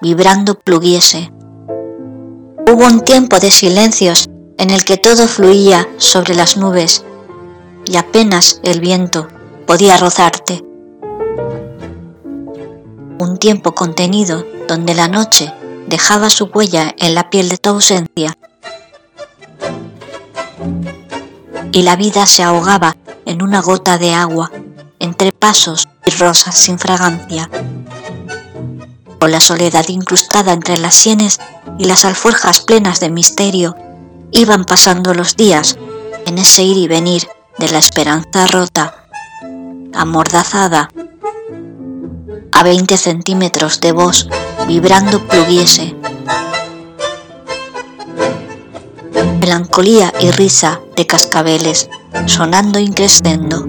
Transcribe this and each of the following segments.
vibrando pluguiese. Hubo un tiempo de silencios en el que todo fluía sobre las nubes y apenas el viento podía rozarte. Un tiempo contenido donde la noche dejaba su huella en la piel de tu ausencia y la vida se ahogaba en una gota de agua entre pasos y rosas sin fragancia. O la soledad incrustada entre las sienes y las alforjas plenas de misterio iban pasando los días en ese ir y venir de la esperanza rota, amordazada, a 20 centímetros de voz vibrando pluguiese. Melancolía y risa de cascabeles sonando increscendo.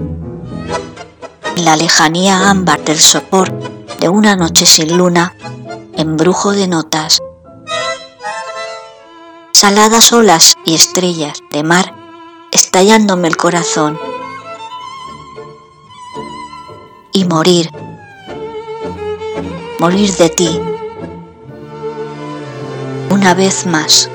En la lejanía ámbar del sopor de una noche sin luna, embrujo de notas. Saladas olas y estrellas de mar estallándome el corazón. Y morir, morir de ti, una vez más.